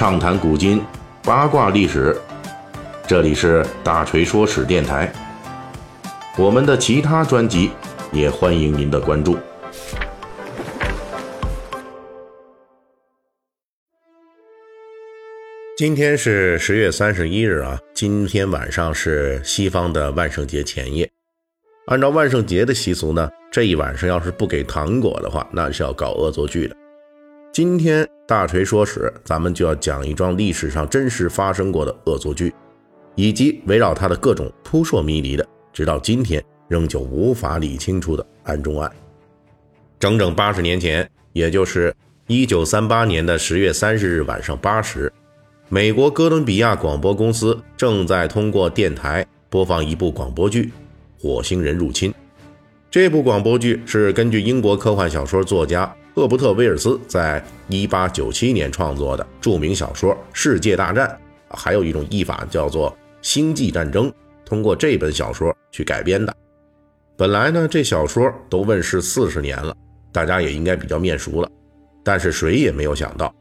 畅谈古今，八卦历史。这里是大锤说史电台。我们的其他专辑也欢迎您的关注。今天是十月三十一日啊，今天晚上是西方的万圣节前夜。按照万圣节的习俗呢，这一晚上要是不给糖果的话，那是要搞恶作剧的。今天大锤说史，咱们就要讲一桩历史上真实发生过的恶作剧，以及围绕它的各种扑朔迷离的，直到今天仍旧无法理清楚的案中案。整整八十年前，也就是一九三八年的十月三十日晚上八时，美国哥伦比亚广播公司正在通过电台播放一部广播剧《火星人入侵》。这部广播剧是根据英国科幻小说作家。赫伯特·威尔斯在1897年创作的著名小说《世界大战》，还有一种译法叫做《星际战争》，通过这本小说去改编的。本来呢，这小说都问世四十年了，大家也应该比较面熟了。但是谁也没有想到，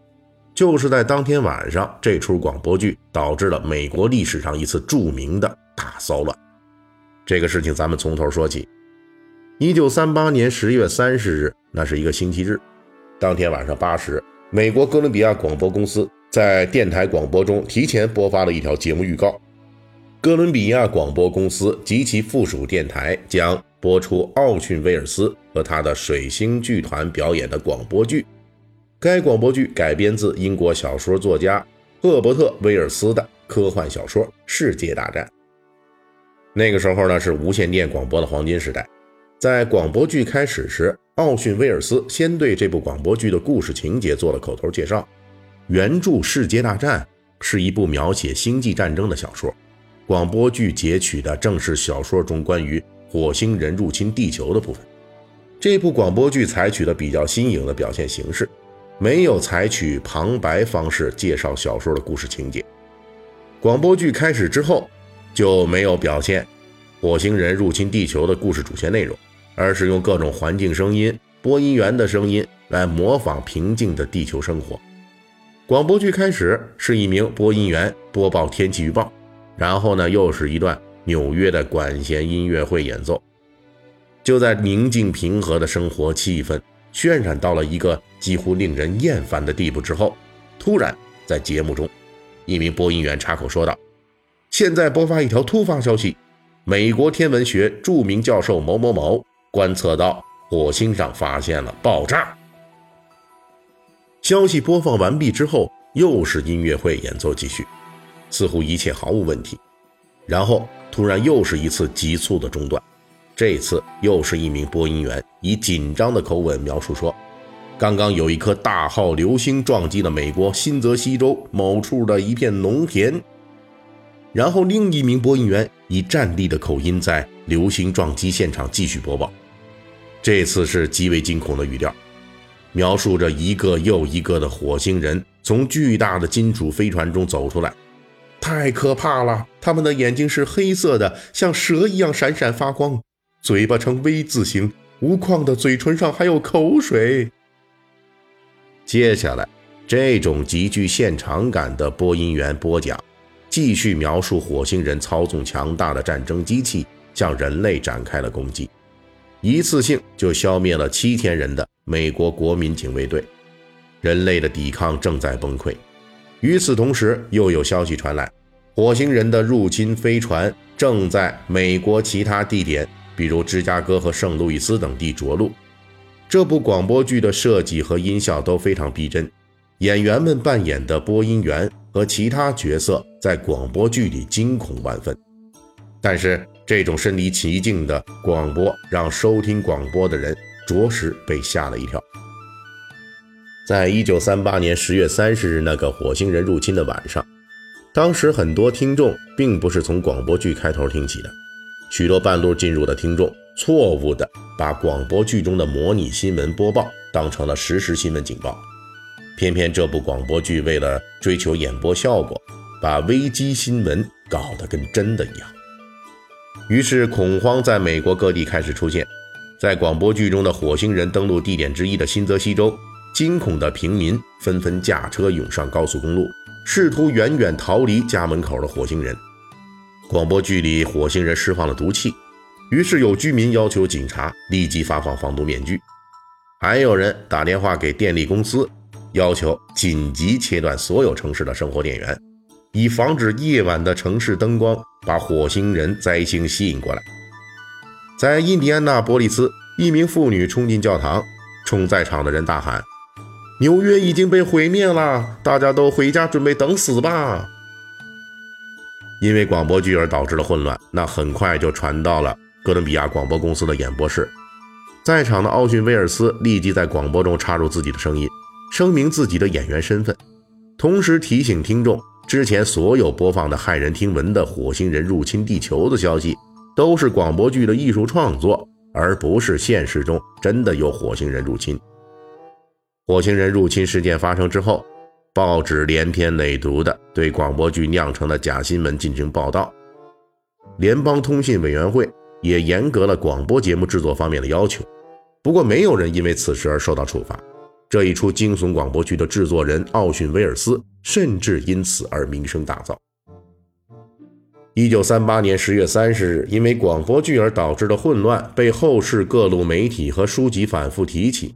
就是在当天晚上，这出广播剧导致了美国历史上一次著名的大骚乱。这个事情咱们从头说起。一九三八年十月三十日，那是一个星期日。当天晚上八时，美国哥伦比亚广播公司在电台广播中提前播发了一条节目预告：哥伦比亚广播公司及其附属电台将播出奥逊·威尔斯和他的水星剧团表演的广播剧。该广播剧改编自英国小说作家赫伯特·威尔斯的科幻小说《世界大战》。那个时候呢，是无线电广播的黄金时代。在广播剧开始时，奥逊·威尔斯先对这部广播剧的故事情节做了口头介绍。原著《世界大战》是一部描写星际战争的小说，广播剧截取的正是小说中关于火星人入侵地球的部分。这部广播剧采取了比较新颖的表现形式，没有采取旁白方式介绍小说的故事情节。广播剧开始之后，就没有表现火星人入侵地球的故事主线内容。而是用各种环境声音、播音员的声音来模仿平静的地球生活。广播剧开始是一名播音员播报天气预报，然后呢又是一段纽约的管弦音乐会演奏。就在宁静平和的生活气氛渲染到了一个几乎令人厌烦的地步之后，突然在节目中，一名播音员插口说道：“现在播发一条突发消息，美国天文学著名教授某某某。”观测到火星上发现了爆炸。消息播放完毕之后，又是音乐会演奏继续，似乎一切毫无问题。然后突然又是一次急促的中断，这次又是一名播音员以紧张的口吻描述说：“刚刚有一颗大号流星撞击了美国新泽西州某处的一片农田。”然后另一名播音员以战地的口音在流星撞击现场继续播报。这次是极为惊恐的语调，描述着一个又一个的火星人从巨大的金属飞船中走出来，太可怕了！他们的眼睛是黑色的，像蛇一样闪闪发光，嘴巴呈 V 字形，无框的嘴唇上还有口水。接下来，这种极具现场感的播音员播讲，继续描述火星人操纵强大的战争机器向人类展开了攻击。一次性就消灭了七千人的美国国民警卫队，人类的抵抗正在崩溃。与此同时，又有消息传来，火星人的入侵飞船正在美国其他地点，比如芝加哥和圣路易斯等地着陆。这部广播剧的设计和音效都非常逼真，演员们扮演的播音员和其他角色在广播剧里惊恐万分，但是。这种身临其境的广播，让收听广播的人着实被吓了一跳。在一九三八年十月三十日那个火星人入侵的晚上，当时很多听众并不是从广播剧开头听起的，许多半路进入的听众错误地把广播剧中的模拟新闻播报当成了实时新闻警报。偏偏这部广播剧为了追求演播效果，把危机新闻搞得跟真的一样。于是恐慌在美国各地开始出现，在广播剧中的火星人登陆地点之一的新泽西州，惊恐的平民纷纷驾车涌上高速公路，试图远远逃离家门口的火星人。广播剧里火星人释放了毒气，于是有居民要求警察立即发放防毒面具，还有人打电话给电力公司，要求紧急切断所有城市的生活电源，以防止夜晚的城市灯光把火星人灾星吸引过来。在印第安纳波利斯，一名妇女冲进教堂，冲在场的人大喊：“纽约已经被毁灭了，大家都回家准备等死吧！”因为广播剧而导致的混乱，那很快就传到了哥伦比亚广播公司的演播室。在场的奥逊·威尔斯立即在广播中插入自己的声音，声明自己的演员身份，同时提醒听众，之前所有播放的骇人听闻的火星人入侵地球的消息，都是广播剧的艺术创作，而不是现实中真的有火星人入侵。火星人入侵事件发生之后。报纸连篇累牍地对广播剧酿成的假新闻进行报道，联邦通信委员会也严格了广播节目制作方面的要求。不过，没有人因为此事而受到处罚。这一出惊悚广播剧的制作人奥逊·威尔斯甚至因此而名声大噪。一九三八年十月三十日，因为广播剧而导致的混乱被后世各路媒体和书籍反复提起。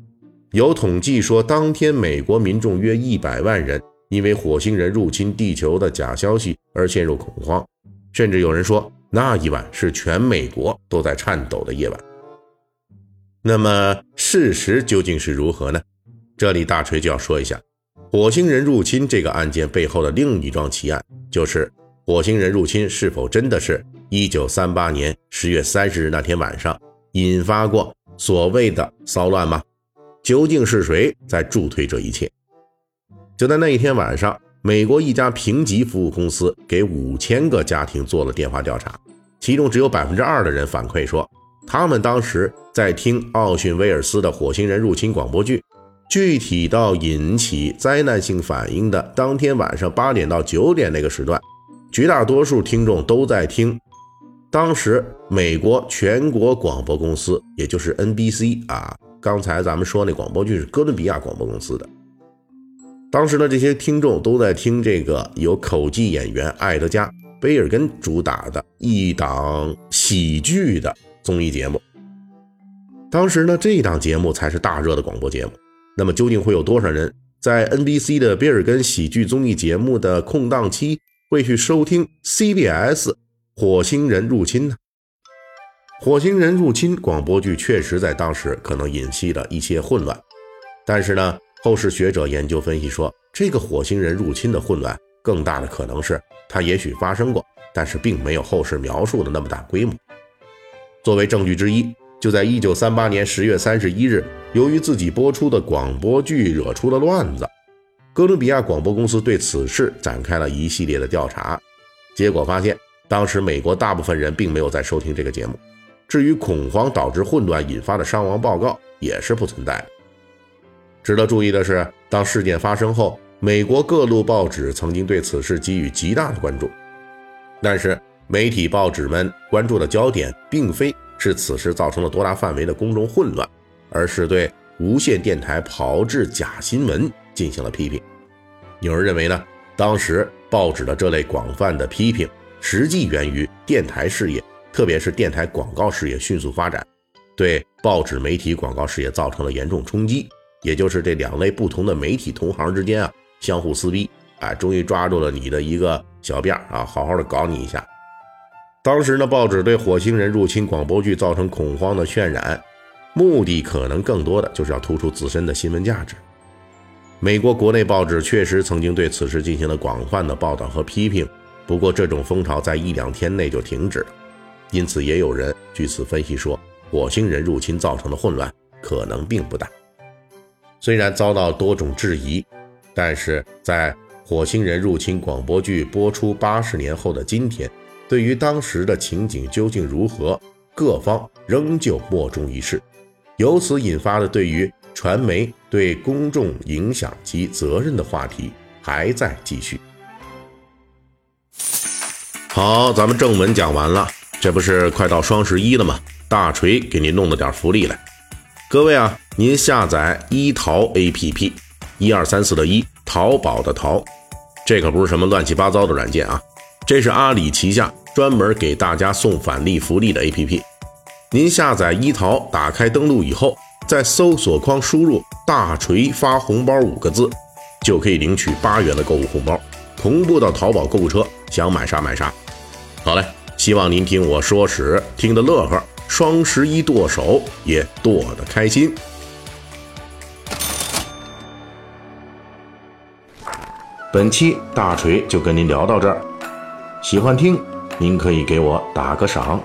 有统计说，当天美国民众约一百万人因为火星人入侵地球的假消息而陷入恐慌，甚至有人说那一晚是全美国都在颤抖的夜晚。那么事实究竟是如何呢？这里大锤就要说一下，火星人入侵这个案件背后的另一桩奇案，就是火星人入侵是否真的是一九三八年十月三十日那天晚上引发过所谓的骚乱吗？究竟是谁在助推这一切？就在那一天晚上，美国一家评级服务公司给五千个家庭做了电话调查，其中只有百分之二的人反馈说，他们当时在听奥逊·威尔斯的火星人入侵广播剧。具体到引起灾难性反应的当天晚上八点到九点那个时段，绝大多数听众都在听。当时美国全国广播公司，也就是 NBC 啊。刚才咱们说那广播剧是哥伦比亚广播公司的，当时呢，这些听众都在听这个由口技演员艾德加·贝尔根主打的一档喜剧的综艺节目。当时呢，这档节目才是大热的广播节目。那么，究竟会有多少人在 NBC 的贝尔根喜剧综艺节目的空档期会去收听 CBS《火星人入侵》呢？火星人入侵广播剧确实在当时可能引起了一些混乱，但是呢，后世学者研究分析说，这个火星人入侵的混乱更大的可能是它也许发生过，但是并没有后世描述的那么大规模。作为证据之一，就在一九三八年十月三十一日，由于自己播出的广播剧惹出了乱子，哥伦比亚广播公司对此事展开了一系列的调查，结果发现，当时美国大部分人并没有在收听这个节目。至于恐慌导致混乱引发的伤亡报告也是不存在的。值得注意的是，当事件发生后，美国各路报纸曾经对此事给予极大的关注，但是媒体报纸们关注的焦点并非是此事造成了多大范围的公众混乱，而是对无线电台炮制假新闻进行了批评。有人认为呢，当时报纸的这类广泛的批评，实际源于电台事业。特别是电台广告事业迅速发展，对报纸媒体广告事业造成了严重冲击。也就是这两类不同的媒体同行之间啊，相互撕逼，哎，终于抓住了你的一个小辫儿啊，好好的搞你一下。当时呢，报纸对火星人入侵广播剧造成恐慌的渲染，目的可能更多的就是要突出自身的新闻价值。美国国内报纸确实曾经对此事进行了广泛的报道和批评，不过这种风潮在一两天内就停止了。因此，也有人据此分析说，火星人入侵造成的混乱可能并不大。虽然遭到多种质疑，但是在火星人入侵广播剧播出八十年后的今天，对于当时的情景究竟如何，各方仍旧莫衷一是。由此引发的对于传媒对公众影响及责任的话题还在继续。好，咱们正文讲完了。这不是快到双十一了吗？大锤给您弄了点福利来。各位啊，您下载一淘 APP，一二三四的一，淘宝的淘，这可不是什么乱七八糟的软件啊，这是阿里旗下专门给大家送返利福利的 APP。您下载一淘，打开登录以后，在搜索框输入“大锤发红包”五个字，就可以领取八元的购物红包，同步到淘宝购物车，想买啥买啥。好嘞，希望您听我说史听得乐呵，双十一剁手也剁得开心。本期大锤就跟您聊到这儿，喜欢听您可以给我打个赏。